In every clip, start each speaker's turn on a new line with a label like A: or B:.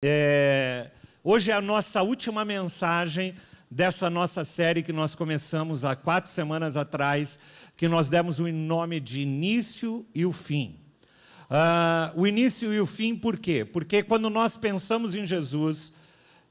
A: É, hoje é a nossa última mensagem dessa nossa série que nós começamos há quatro semanas atrás, que nós demos o nome de Início e o Fim. Uh, o início e o fim, por quê? Porque quando nós pensamos em Jesus,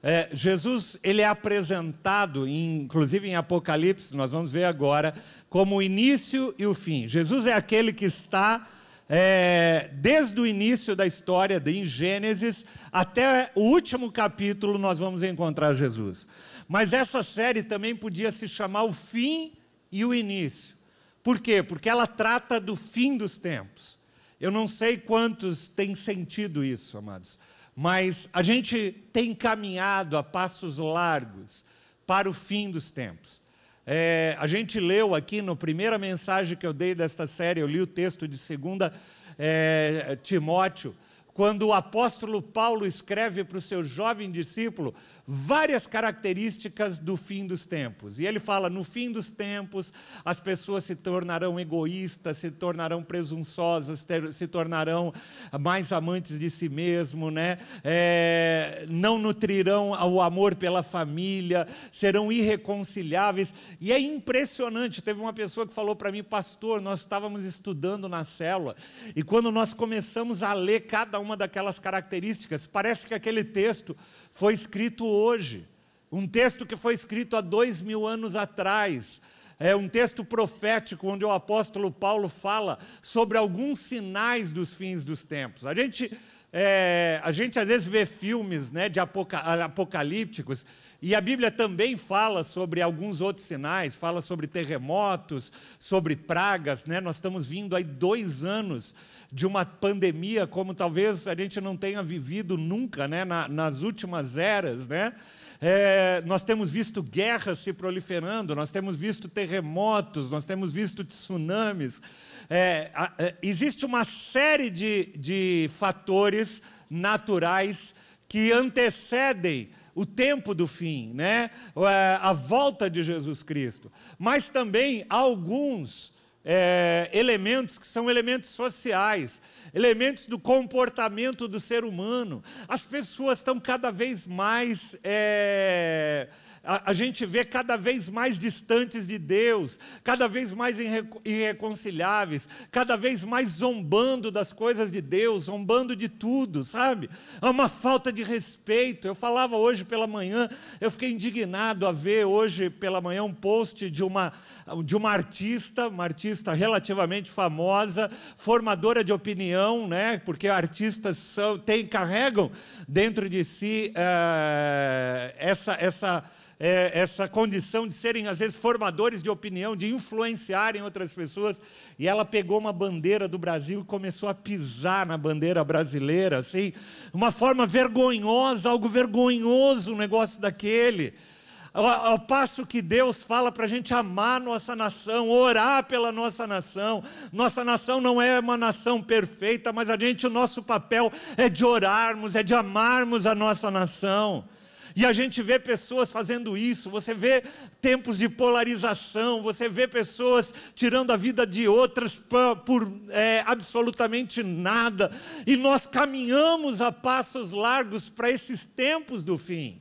A: é, Jesus ele é apresentado, em, inclusive em Apocalipse, nós vamos ver agora, como o início e o fim. Jesus é aquele que está é, desde o início da história, de Gênesis, até o último capítulo, nós vamos encontrar Jesus. Mas essa série também podia se chamar O Fim e o Início. Por quê? Porque ela trata do fim dos tempos. Eu não sei quantos têm sentido isso, amados, mas a gente tem caminhado a passos largos para o fim dos tempos. É, a gente leu aqui na primeira mensagem que eu dei desta série, eu li o texto de 2 é, Timóteo, quando o apóstolo Paulo escreve para o seu jovem discípulo várias características do fim dos tempos. E ele fala: no fim dos tempos, as pessoas se tornarão egoístas, se tornarão presunçosas, ter, se tornarão mais amantes de si mesmo, né? É, não nutrirão o amor pela família, serão irreconciliáveis. E é impressionante. Teve uma pessoa que falou para mim, pastor, nós estávamos estudando na célula, e quando nós começamos a ler cada uma daquelas características, parece que aquele texto foi escrito hoje. Um texto que foi escrito há dois mil anos atrás. É um texto profético onde o apóstolo Paulo fala sobre alguns sinais dos fins dos tempos. A gente, é, a gente às vezes vê filmes né, de apocalípticos e a Bíblia também fala sobre alguns outros sinais, fala sobre terremotos, sobre pragas. Né? Nós estamos vindo aí dois anos de uma pandemia como talvez a gente não tenha vivido nunca né, na, nas últimas eras. Né? É, nós temos visto guerras se proliferando, nós temos visto terremotos, nós temos visto tsunamis. É, é, existe uma série de, de fatores naturais que antecedem o tempo do fim, né? É, a volta de Jesus Cristo. Mas também alguns é, elementos que são elementos sociais, elementos do comportamento do ser humano. As pessoas estão cada vez mais. É, a, a, gente vê cada vez mais distantes de Deus, cada vez mais irreconciliáveis, cada vez mais zombando das coisas de Deus, zombando de tudo, sabe? Há uma falta de respeito. Eu falava hoje pela manhã, eu fiquei indignado a ver hoje pela manhã um post de uma, de uma artista, uma artista relativamente famosa, formadora de opinião, né? porque artistas são, tem, carregam dentro de si uh, essa. essa é, essa condição de serem, às vezes, formadores de opinião, de influenciarem outras pessoas. E ela pegou uma bandeira do Brasil e começou a pisar na bandeira brasileira, assim, uma forma vergonhosa, algo vergonhoso, um negócio daquele. Ao, passo que Deus fala para a gente amar nossa nação, orar pela nossa nação. Nossa nação não é uma nação perfeita, mas a gente, o nosso papel é de orarmos, é de amarmos a nossa nação. E a gente vê pessoas fazendo isso, você vê tempos de polarização, você vê pessoas tirando a vida de outras por, é, absolutamente nada, e nós caminhamos a passos largos para esses tempos do fim.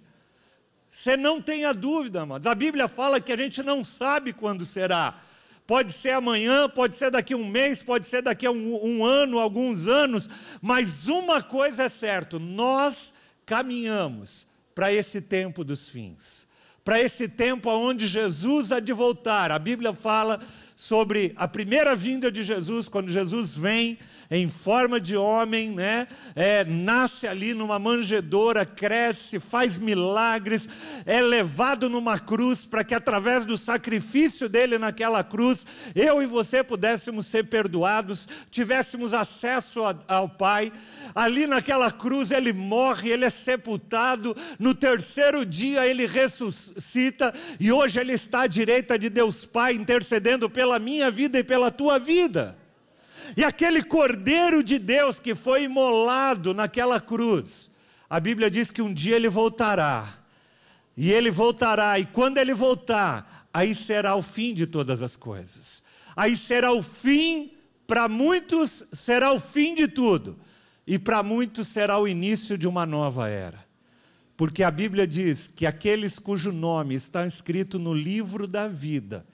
A: Você não tenha dúvida, amados. A Bíblia fala que a gente não sabe quando será. Pode ser amanhã, pode ser daqui a um mês, pode ser daqui a um, um ano, alguns anos, mas uma coisa é certa: nós caminhamos para esse tempo dos fins, para esse tempo onde Jesus há de voltar. A Bíblia fala sobre a primeira vinda de Jesus, quando Jesus vem em forma de homem, né? É, nasce ali numa manjedoura, cresce, faz milagres, é levado numa cruz para que através do sacrifício dele naquela cruz, eu e você pudéssemos ser perdoados, tivéssemos acesso a, ao Pai. Ali naquela cruz ele morre, ele é sepultado, no terceiro dia ele ressuscita e hoje ele está à direita de Deus Pai intercedendo pelo pela minha vida e pela tua vida. E aquele cordeiro de Deus que foi imolado naquela cruz, a Bíblia diz que um dia ele voltará. E ele voltará, e quando ele voltar, aí será o fim de todas as coisas. Aí será o fim, para muitos, será o fim de tudo. e para muitos será o início de uma nova era. Porque a Bíblia diz que aqueles cujo nome está escrito no livro da vida,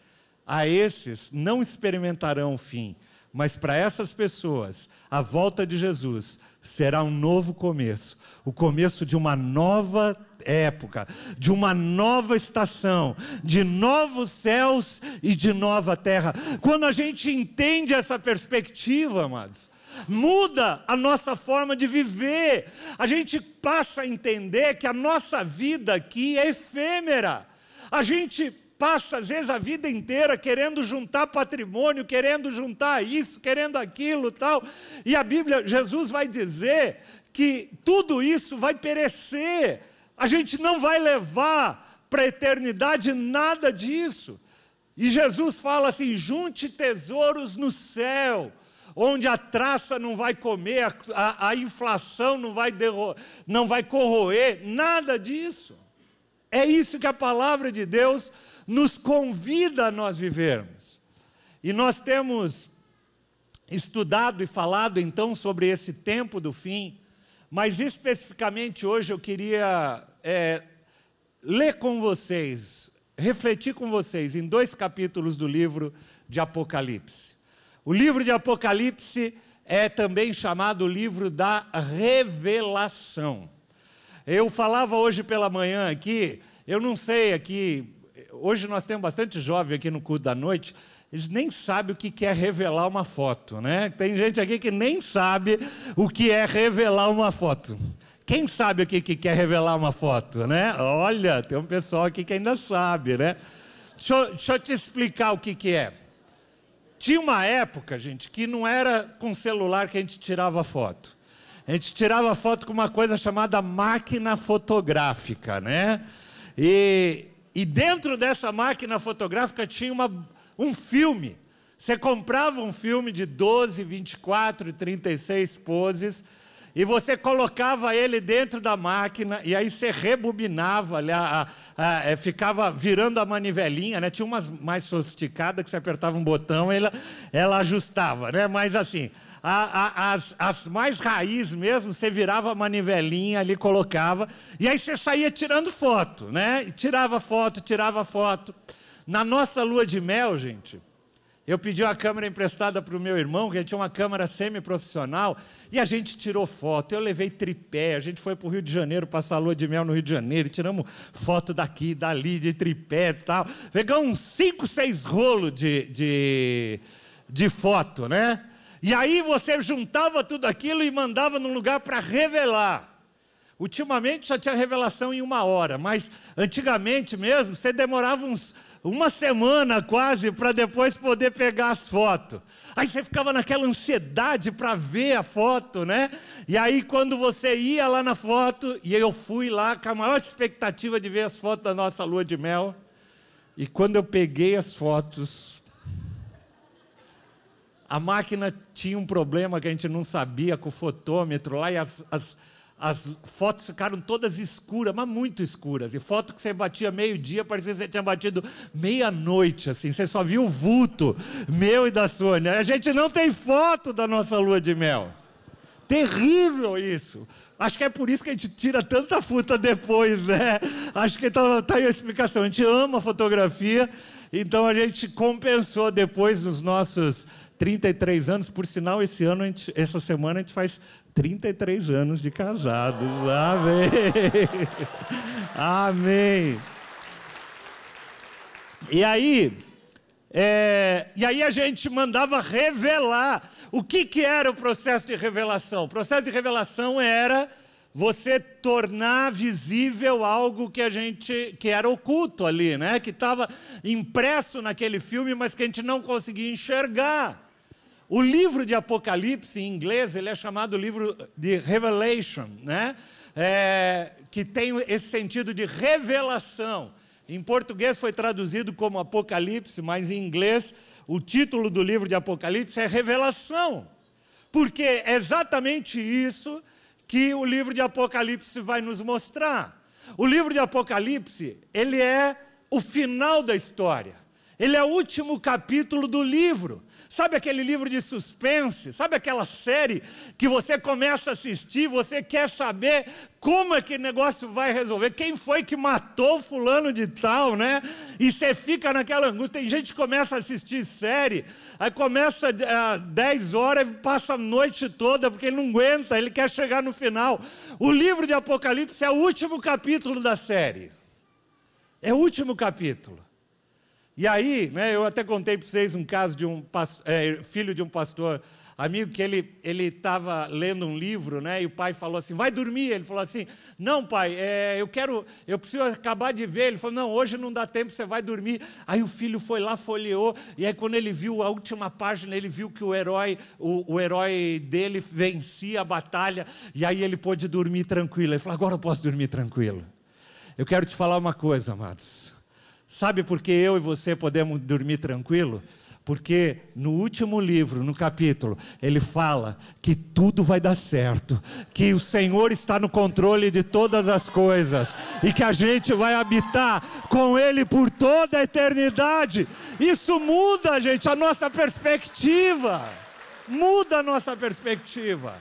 A: a esses não experimentarão o fim, mas para essas pessoas, a volta de Jesus será um novo começo o começo de uma nova época, de uma nova estação, de novos céus e de nova terra. Quando a gente entende essa perspectiva, amados, muda a nossa forma de viver. A gente passa a entender que a nossa vida aqui é efêmera. A gente passa às vezes a vida inteira querendo juntar patrimônio, querendo juntar isso, querendo aquilo, tal. E a Bíblia, Jesus vai dizer que tudo isso vai perecer. A gente não vai levar para a eternidade nada disso. E Jesus fala assim: junte tesouros no céu onde a traça não vai comer, a, a, inflação não vai, derro, não vai corroer, nada disso. É isso que a palavra de Deus nos convida a nós vivermos. E nós temos estudado e falado então sobre esse tempo do fim, mas especificamente hoje eu queria é, ler com vocês, refletir com vocês em dois capítulos do livro de Apocalipse. O livro de Apocalipse é também chamado livro da revelação. Eu falava hoje pela manhã aqui, eu não sei aqui, hoje nós temos bastante jovem aqui no culto da noite, eles nem sabem o que é revelar uma foto, né? Tem gente aqui que nem sabe o que é revelar uma foto. Quem sabe o que quer revelar uma foto, né? Olha, tem um pessoal aqui que ainda sabe, né? Deixa eu, deixa eu te explicar o que, que é. Tinha uma época, gente, que não era com celular que a gente tirava foto. A gente tirava foto com uma coisa chamada máquina fotográfica, né? E, e dentro dessa máquina fotográfica tinha uma, um filme. Você comprava um filme de 12, 24 e 36 poses e você colocava ele dentro da máquina e aí você rebobinava, a, a, a, é, ficava virando a manivelinha, né? Tinha umas mais sofisticadas que você apertava um botão e ela, ela ajustava, né? Mas assim, as, as mais raiz mesmo, você virava a manivelinha ali, colocava, e aí você saía tirando foto, né? Tirava foto, tirava foto. Na nossa lua de mel, gente, eu pedi uma câmera emprestada para o meu irmão, que tinha uma câmera semi-profissional, e a gente tirou foto. Eu levei tripé, a gente foi para o Rio de Janeiro passar a lua de mel no Rio de Janeiro, tiramos foto daqui, dali, de tripé e tal. Pegamos uns cinco, seis rolos de, de, de foto, né? E aí você juntava tudo aquilo e mandava num lugar para revelar. Ultimamente só tinha revelação em uma hora, mas antigamente mesmo você demorava uns uma semana quase para depois poder pegar as fotos. Aí você ficava naquela ansiedade para ver a foto, né? E aí quando você ia lá na foto, e eu fui lá com a maior expectativa de ver as fotos da nossa lua de mel, e quando eu peguei as fotos, a máquina tinha um problema que a gente não sabia com o fotômetro lá, e as, as as fotos ficaram todas escuras, mas muito escuras. E foto que você batia meio-dia, parecia que você tinha batido meia-noite, assim. Você só viu o vulto meu e da Sônia. A gente não tem foto da nossa lua de mel. Terrível isso. Acho que é por isso que a gente tira tanta fruta depois, né? Acho que está tá aí a explicação. A gente ama fotografia, então a gente compensou depois nos nossos 33 anos. Por sinal, esse ano, gente, essa semana, a gente faz 33 anos de casados. Amém. Amém. E aí, é, e aí a gente mandava revelar. O que, que era o processo de revelação? O processo de revelação era você tornar visível algo que a gente que era oculto ali, né? Que estava impresso naquele filme, mas que a gente não conseguia enxergar. O livro de Apocalipse, em inglês, ele é chamado livro de Revelation, né? É, que tem esse sentido de revelação. Em português foi traduzido como Apocalipse, mas em inglês o título do livro de Apocalipse é Revelação. Porque é exatamente isso que o livro de Apocalipse vai nos mostrar. O livro de Apocalipse, ele é o final da história. Ele é o último capítulo do livro. Sabe aquele livro de suspense? Sabe aquela série que você começa a assistir, você quer saber como é que o negócio vai resolver? Quem foi que matou fulano de tal, né? E você fica naquela angústia. Tem gente que começa a assistir série, aí começa às eh, 10 horas e passa a noite toda, porque ele não aguenta, ele quer chegar no final. O livro de Apocalipse é o último capítulo da série. É o último capítulo. E aí, né, eu até contei para vocês um caso de um é, filho de um pastor amigo que ele ele estava lendo um livro, né, e o pai falou assim, vai dormir. Ele falou assim, não pai, é, eu quero, eu preciso acabar de ver. Ele falou, não, hoje não dá tempo, você vai dormir. Aí o filho foi lá, folheou, e aí quando ele viu a última página, ele viu que o herói, o, o herói dele vencia a batalha, e aí ele pôde dormir tranquilo. Ele falou, agora eu posso dormir tranquilo. Eu quero te falar uma coisa, amados. Sabe por que eu e você podemos dormir tranquilo? Porque no último livro, no capítulo, ele fala que tudo vai dar certo, que o Senhor está no controle de todas as coisas e que a gente vai habitar com Ele por toda a eternidade. Isso muda, gente, a nossa perspectiva. Muda a nossa perspectiva.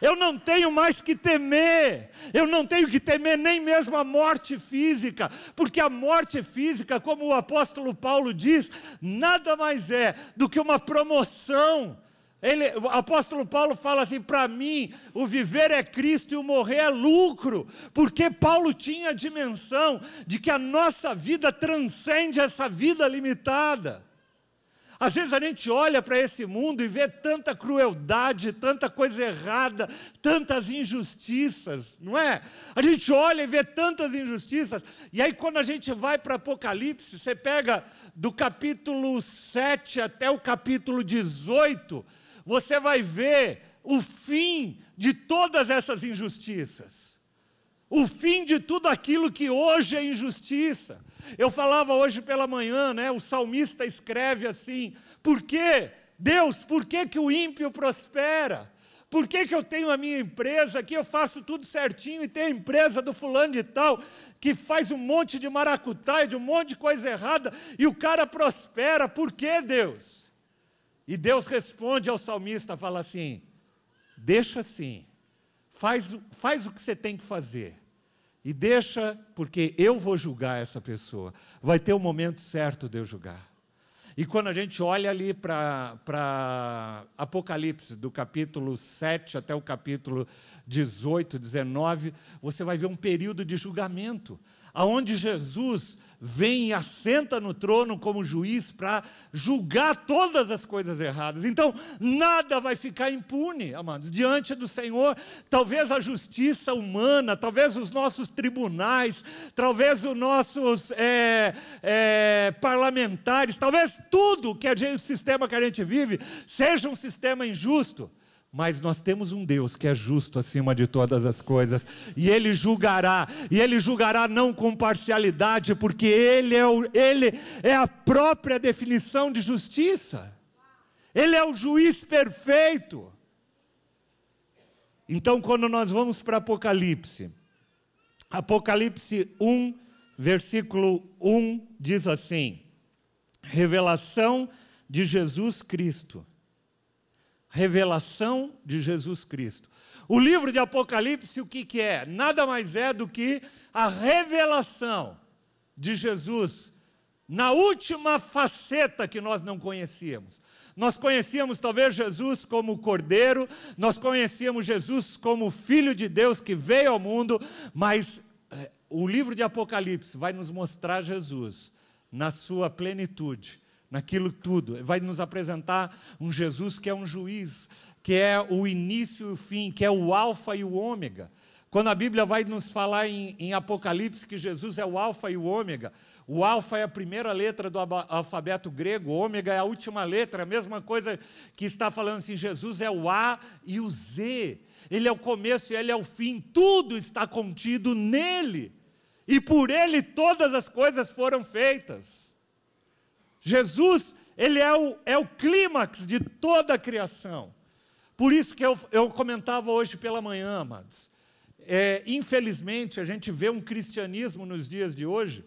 A: Eu não tenho mais que temer, eu não tenho que temer nem mesmo a morte física, porque a morte física, como o apóstolo Paulo diz, nada mais é do que uma promoção. Ele, o apóstolo Paulo fala assim: para mim, o viver é Cristo e o morrer é lucro, porque Paulo tinha a dimensão de que a nossa vida transcende essa vida limitada. Às vezes a gente olha para esse mundo e vê tanta crueldade, tanta coisa errada, tantas injustiças, não é? A gente olha e vê tantas injustiças, e aí quando a gente vai para Apocalipse, você pega do capítulo 7 até o capítulo 18, você vai ver o fim de todas essas injustiças. O fim de tudo aquilo que hoje é injustiça. Eu falava hoje pela manhã, né? O salmista escreve assim: por que, Deus, por que, que o ímpio prospera? Por que, que eu tenho a minha empresa aqui, eu faço tudo certinho e tenho a empresa do fulano de tal, que faz um monte de maracutaia, de um monte de coisa errada, e o cara prospera, por que Deus? E Deus responde ao salmista, fala assim: deixa assim, faz, faz o que você tem que fazer. E deixa, porque eu vou julgar essa pessoa. Vai ter o momento certo de eu julgar. E quando a gente olha ali para Apocalipse, do capítulo 7 até o capítulo 18, 19, você vai ver um período de julgamento, aonde Jesus vem e assenta no trono como juiz para julgar todas as coisas erradas. Então, nada vai ficar impune, amados, diante do Senhor. Talvez a justiça humana, talvez os nossos tribunais, talvez os nossos é, é, parlamentares, talvez tudo que gente, o sistema que a gente vive seja um sistema injusto. Mas nós temos um Deus que é justo acima de todas as coisas, e Ele julgará, e Ele julgará não com parcialidade, porque Ele é, o, ele é a própria definição de justiça, Ele é o juiz perfeito. Então, quando nós vamos para Apocalipse, Apocalipse 1, versículo 1 diz assim: revelação de Jesus Cristo revelação de Jesus Cristo. O livro de Apocalipse, o que, que é? Nada mais é do que a revelação de Jesus na última faceta que nós não conhecíamos. Nós conhecíamos talvez Jesus como Cordeiro, nós conhecíamos Jesus como Filho de Deus que veio ao mundo, mas é, o livro de Apocalipse vai nos mostrar Jesus na sua plenitude, naquilo tudo. Vai nos apresentar um Jesus que é um juiz, que é o início e o fim, que é o Alfa e o Ômega. Quando a Bíblia vai nos falar em, em, Apocalipse que Jesus é o Alfa e o Ômega, o Alfa é a primeira letra do alfabeto grego, o Ômega é a última letra, a mesma coisa que está falando assim: Jesus é o A e o Z, ele é o começo e ele é o fim, tudo está contido nele, e por ele todas as coisas foram feitas. Jesus, ele é o, é o clímax de toda a criação. Por isso que eu, eu comentava hoje pela manhã, amados. É, infelizmente, a gente vê um cristianismo nos dias de hoje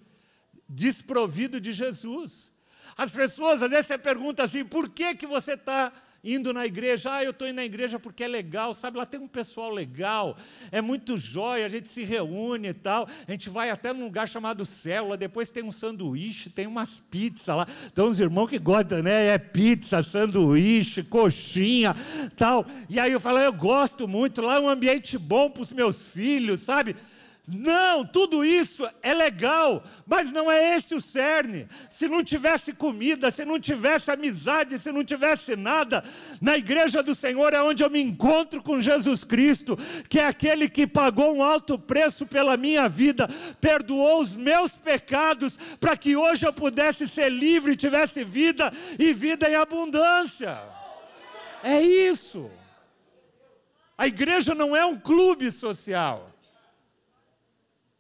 A: desprovido de Jesus. As pessoas, às vezes você pergunta assim, por que, que você está indo na igreja, ah, eu estou indo na igreja porque é legal, sabe? Lá tem um pessoal legal, é muito jóia, a gente se reúne e tal, a gente vai até num lugar chamado Célula, depois tem um sanduíche, tem umas pizzas lá, tem uns irmãos que gostam, né? É pizza, sanduíche, coxinha, tal. E aí eu falo, eu gosto muito, lá é um ambiente bom para os meus filhos, sabe? Não, tudo isso é legal, mas não é esse o cerne. Se não tivesse comida, se não tivesse amizade, se não tivesse nada, na igreja do Senhor é onde eu me encontro com Jesus Cristo, que é aquele que pagou um alto preço pela minha vida, perdoou os meus pecados, para que hoje eu pudesse ser livre, tivesse vida e vida em abundância. É isso. A igreja não é um clube social.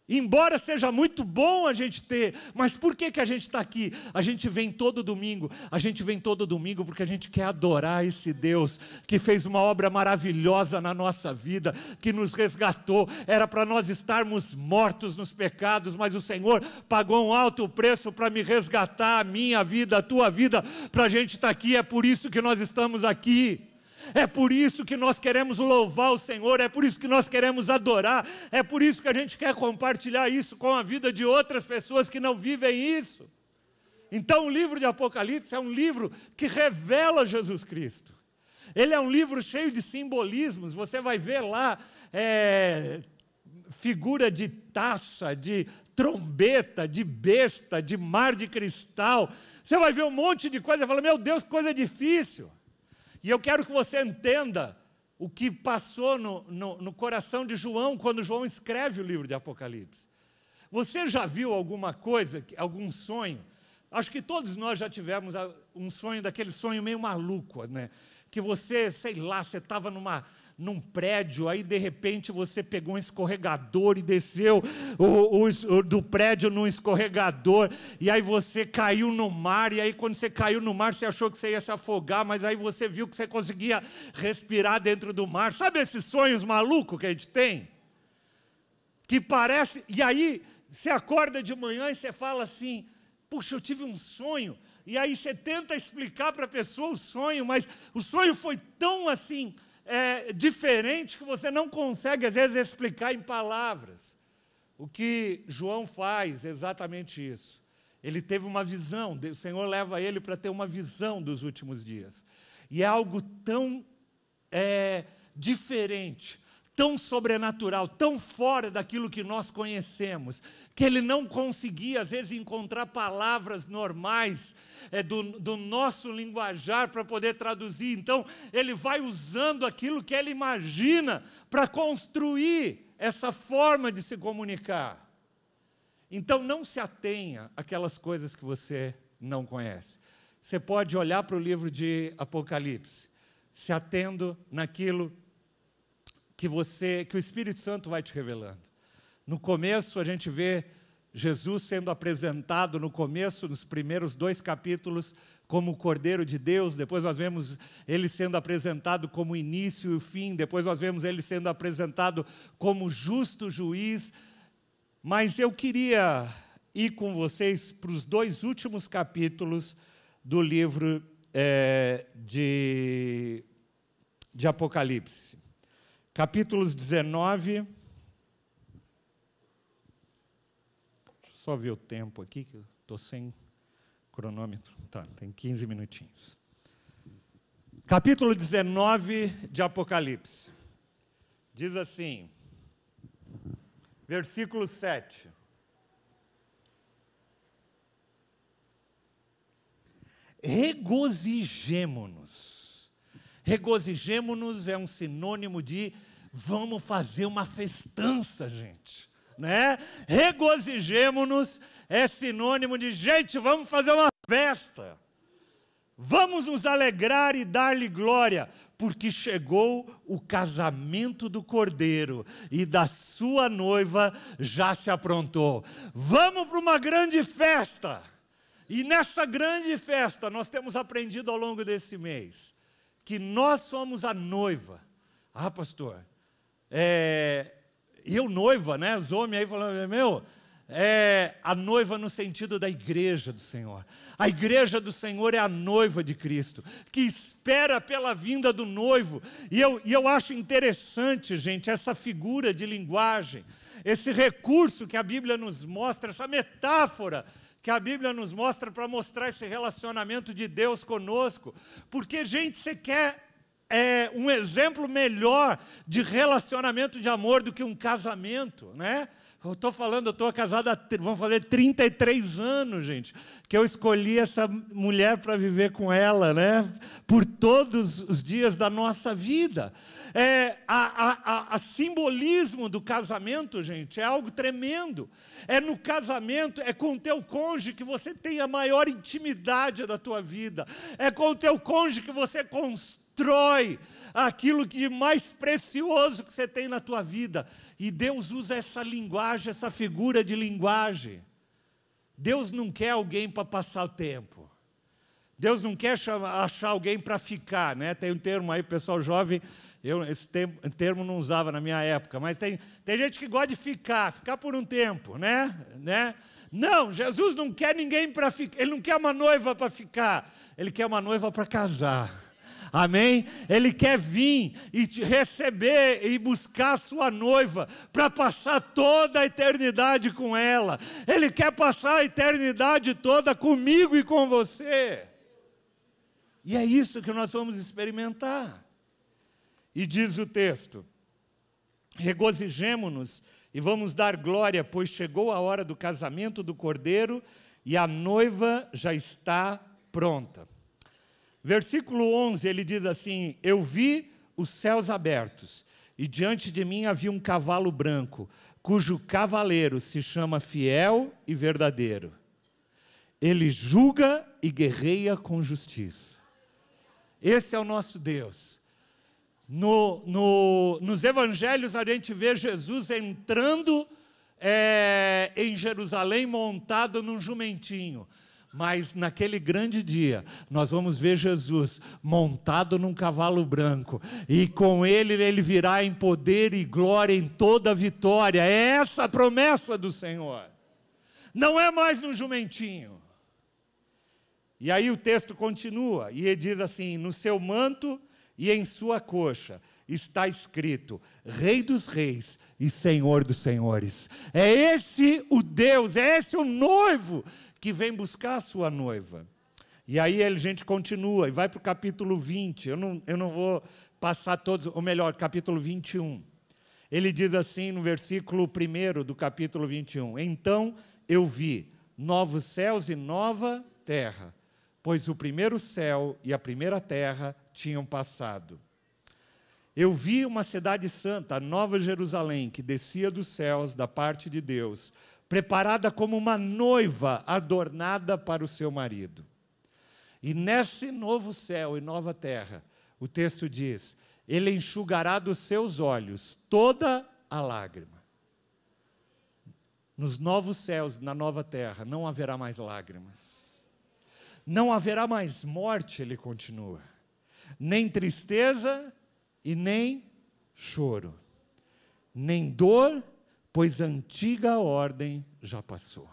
A: Embora seja muito bom a gente ter, mas por que, que a gente está aqui? A gente vem todo domingo, a gente vem todo domingo porque a gente quer adorar esse Deus que fez uma obra maravilhosa na nossa vida, que nos resgatou. Era para nós estarmos mortos nos pecados, mas o Senhor pagou um alto preço para me resgatar, a minha vida, a tua vida, para a gente estar tá aqui. É por isso que nós estamos aqui. É por isso que nós queremos louvar o Senhor, é por isso que nós queremos adorar, é por isso que a gente quer compartilhar isso com a vida de outras pessoas que não vivem isso. Então, o livro de Apocalipse é um livro que revela Jesus Cristo. Ele é um livro cheio de simbolismos. Você vai ver lá é, figura de taça, de trombeta, de besta, de mar de cristal. Você vai ver um monte de coisa e fala: Meu Deus, coisa difícil. E eu quero que você entenda o que passou no, no, no, coração de João quando João escreve o livro de Apocalipse. Você já viu alguma coisa, algum sonho? Acho que todos nós já tivemos um sonho, daquele sonho meio maluco, né? Que você, sei lá, você estava numa num prédio, aí de repente você pegou um escorregador e desceu o, o, o, do prédio num escorregador, e aí você caiu no mar, e aí quando você caiu no mar, você achou que você ia se afogar, mas aí você viu que você conseguia respirar dentro do mar. Sabe esses sonhos malucos que a gente tem? Que parece. E aí você acorda de manhã e você fala assim: puxa, eu tive um sonho. E aí você tenta explicar para a pessoa o sonho, mas o sonho foi tão assim é, diferente que você não consegue, às vezes, explicar em palavras. O que João faz é exatamente isso. Ele teve uma visão, o Senhor leva ele para ter uma visão dos últimos dias. E é algo tão é, diferente, tão sobrenatural, tão fora daquilo que nós conhecemos, que ele não conseguia, às vezes, encontrar palavras normais é, do, do nosso linguajar para poder traduzir. Então, ele vai usando aquilo que ele imagina para construir essa forma de se comunicar. Então, não se atenha àquelas coisas que você não conhece. Você pode olhar para o livro de Apocalipse, se atendo naquilo que você, que o Espírito Santo vai te revelando. No começo a gente vê Jesus sendo apresentado no começo, nos primeiros dois capítulos, como o Cordeiro de Deus, depois nós vemos ele sendo apresentado como início e o fim, depois nós vemos ele sendo apresentado como justo juiz. Mas eu queria ir com vocês para os dois últimos capítulos do livro é, de, de Apocalipse. Capítulos 19 só ver o tempo aqui, que eu estou sem cronômetro. Tá, tem 15 minutinhos. Capítulo 19 de Apocalipse. Diz assim, versículo 7. Regozijemo-nos. Regozijemo-nos é um sinônimo de vamos fazer uma festança, gente né? Regozijemo-nos é sinônimo de gente, vamos fazer uma festa. Vamos nos alegrar e dar-lhe glória, porque chegou o casamento do cordeiro e da sua noiva já se aprontou. Vamos para uma grande festa. E nessa grande festa, nós temos aprendido ao longo desse mês que nós somos a noiva. Ah, pastor, é, eu noiva, né? Os homens aí falando, meu, é a noiva no sentido da igreja do Senhor. A igreja do Senhor é a noiva de Cristo, que espera pela vinda do noivo. E eu, e eu acho interessante, gente, essa figura de linguagem, esse recurso que a Bíblia nos mostra, essa metáfora que a Bíblia nos mostra para mostrar esse relacionamento de Deus conosco. Porque, gente, você quer é, um exemplo melhor de relacionamento de amor do que um casamento, né? Eu estou falando, eu estou casado há, fazer 33 anos, gente, que eu escolhi essa mulher para viver com ela, né? Por todos os dias da nossa vida. É, a, a, a, a simbolismo do casamento, gente, é algo tremendo. É no casamento, é com o teu cônjuge que você tem a maior intimidade da tua vida. É com o teu cônjuge que você constrói aquilo de mais precioso que você tem na tua vida. E Deus usa essa linguagem, essa figura de linguagem. Deus não quer alguém para passar o tempo. Deus não quer achar alguém para ficar, né? Tem um termo aí, pessoal jovem, eu esse termo não usava na minha época, mas tem, tem gente que gosta de ficar, ficar por um tempo, né? né? Não, Jesus não quer ninguém para ficar, ele não quer uma noiva para ficar, ele quer uma noiva para casar. Amém? Ele quer vir e te receber e buscar a sua noiva para passar toda a eternidade com ela. Ele quer passar a eternidade toda comigo e com você. E é isso que nós vamos experimentar. E diz o texto: regozijemo-nos e vamos dar glória, pois chegou a hora do casamento do cordeiro e a noiva já está pronta. Versículo 11, ele diz assim: Eu vi os céus abertos, e diante de mim havia um cavalo branco, cujo cavaleiro se chama Fiel e Verdadeiro. Ele julga e guerreia com justiça. Esse é o nosso Deus. No, no, nos evangelhos a gente vê Jesus entrando é, em Jerusalém montado num jumentinho. Mas naquele grande dia, nós vamos ver Jesus montado num cavalo branco, e com ele ele virá em poder e glória em toda a vitória. É essa a promessa do Senhor. Não é mais no jumentinho. E aí o texto continua, e ele diz assim: No seu manto e em sua coxa está escrito: Rei dos Reis e Senhor dos Senhores. É esse o Deus, é esse o noivo que vem buscar a sua noiva. E aí a gente continua e vai para o capítulo 20. Eu não, eu não vou passar todos, ou melhor, capítulo 21. Ele diz assim no versículo 1 do capítulo 21: Então eu vi novos céus e nova terra, pois o primeiro céu e a primeira terra tinham passado. Eu vi uma cidade santa, a Nova Jerusalém, que descia dos céus da parte de Deus preparada como uma noiva adornada para o seu marido. E nesse novo céu e nova terra, o texto diz: Ele enxugará dos seus olhos toda a lágrima. Nos novos céus, na nova terra, não haverá mais lágrimas. Não haverá mais morte, ele continua. Nem tristeza e nem choro. Nem dor pois a antiga ordem já passou.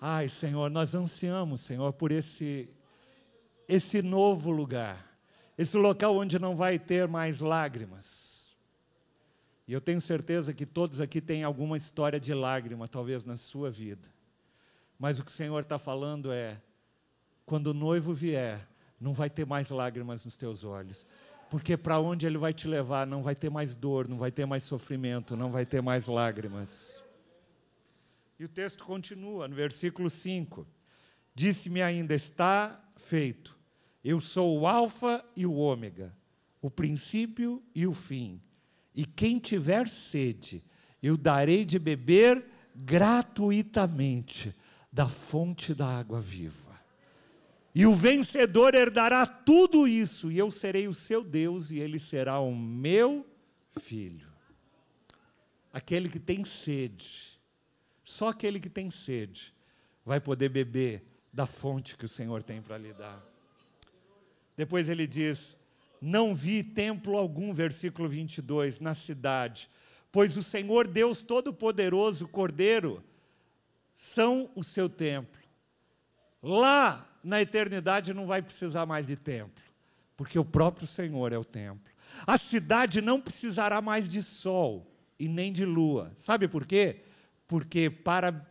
A: Ai, Senhor, nós ansiamos, Senhor, por esse esse novo lugar, esse local onde não vai ter mais lágrimas. E eu tenho certeza que todos aqui têm alguma história de lágrima, talvez na sua vida. Mas o que o Senhor está falando é: quando o noivo vier, não vai ter mais lágrimas nos teus olhos, porque para onde Ele vai te levar não vai ter mais dor, não vai ter mais sofrimento, não vai ter mais lágrimas. E o texto continua no versículo 5: Disse-me ainda: Está feito. Eu sou o Alfa e o Ômega, o princípio e o fim. E quem tiver sede, eu darei de beber gratuitamente da fonte da água viva. E o vencedor herdará tudo isso, e eu serei o seu Deus, e ele será o meu filho. Aquele que tem sede, só aquele que tem sede, vai poder beber da fonte que o Senhor tem para lhe dar. Depois ele diz: Não vi templo algum, versículo 22, na cidade, pois o Senhor Deus Todo-Poderoso, Cordeiro, são o seu templo. Lá na eternidade não vai precisar mais de templo, porque o próprio Senhor é o templo. A cidade não precisará mais de sol e nem de lua. Sabe por quê? Porque para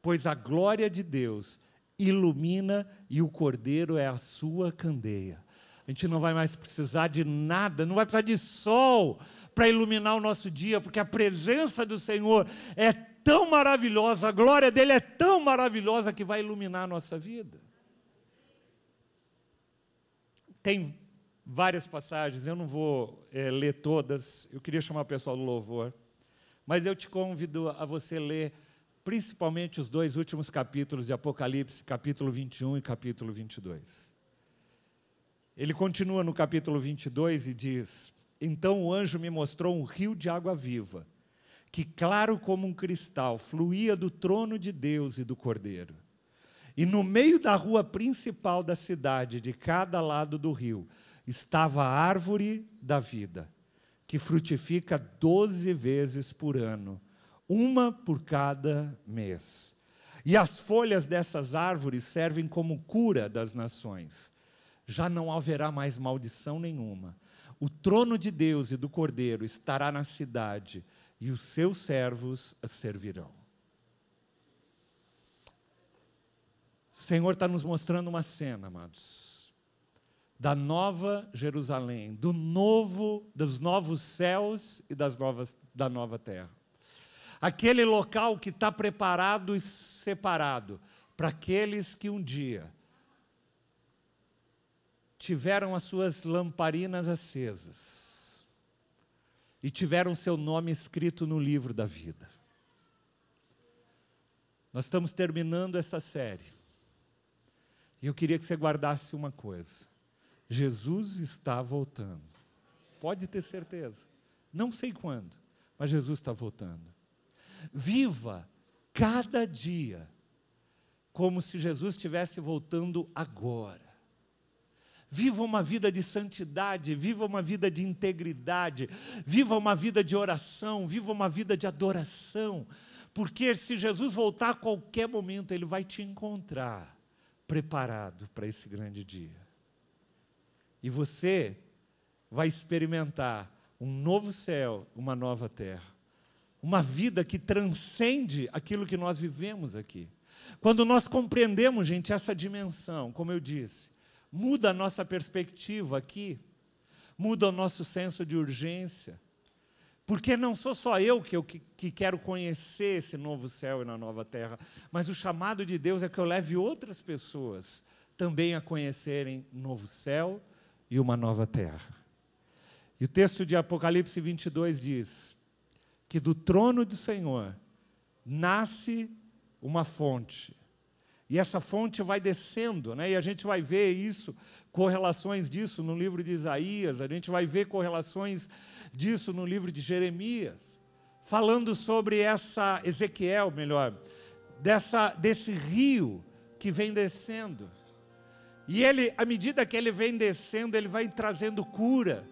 A: pois a glória de Deus ilumina e o cordeiro é a sua candeia. A gente não vai mais precisar de nada, não vai precisar de sol para iluminar o nosso dia, porque a presença do Senhor é tão maravilhosa, a glória dele é tão maravilhosa que vai iluminar a nossa vida. Tem várias passagens, eu não vou é, ler todas, eu queria chamar o pessoal do louvor, mas eu te convido a você ler principalmente os dois últimos capítulos de Apocalipse, capítulo 21 e capítulo 22. Ele continua no capítulo 22 e diz: Então o anjo me mostrou um rio de água viva, que, claro como um cristal, fluía do trono de Deus e do cordeiro. E no meio da rua principal da cidade, de cada lado do rio, estava a árvore da vida, que frutifica doze vezes por ano, uma por cada mês. E as folhas dessas árvores servem como cura das nações. Já não haverá mais maldição nenhuma. O trono de Deus e do Cordeiro estará na cidade, e os seus servos a servirão. O Senhor está nos mostrando uma cena, amados, da nova Jerusalém, do novo, dos novos céus e das novas, da nova terra. Aquele local que está preparado e separado para aqueles que um dia tiveram as suas lamparinas acesas e tiveram seu nome escrito no livro da vida. Nós estamos terminando essa série. E eu queria que você guardasse uma coisa: Jesus está voltando. Pode ter certeza. Não sei quando, mas Jesus está voltando. Viva cada dia como se Jesus estivesse voltando agora. Viva uma vida de santidade, viva uma vida de integridade, viva uma vida de oração, viva uma vida de adoração, porque se Jesus voltar a qualquer momento, Ele vai te encontrar preparado para esse grande dia. E você vai experimentar um novo céu, uma nova terra. Uma vida que transcende aquilo que nós vivemos aqui. Quando nós compreendemos, gente, essa dimensão, como eu disse, muda a nossa perspectiva aqui, muda o nosso senso de urgência, porque não sou só eu que, eu que, que quero conhecer esse novo céu e na nova terra, mas o chamado de Deus é que eu leve outras pessoas também a conhecerem um novo céu e uma nova terra. E o texto de Apocalipse 22 diz que do trono do Senhor nasce uma fonte. E essa fonte vai descendo, né? e a gente vai ver isso, correlações disso no livro de Isaías, a gente vai ver correlações disso no livro de Jeremias, falando sobre essa Ezequiel, melhor, dessa desse rio que vem descendo. E ele, à medida que ele vem descendo, ele vai trazendo cura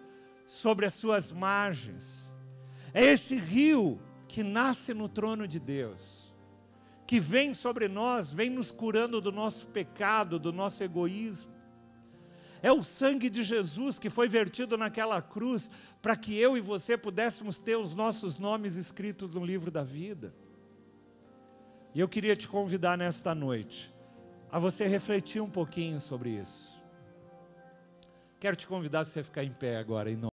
A: sobre as suas margens. É esse rio que nasce no trono de Deus, que vem sobre nós, vem nos curando do nosso pecado, do nosso egoísmo. É o sangue de Jesus que foi vertido naquela cruz para que eu e você pudéssemos ter os nossos nomes escritos no livro da vida. E eu queria te convidar nesta noite a você refletir um pouquinho sobre isso. Quero te convidar para você ficar em pé agora, em nome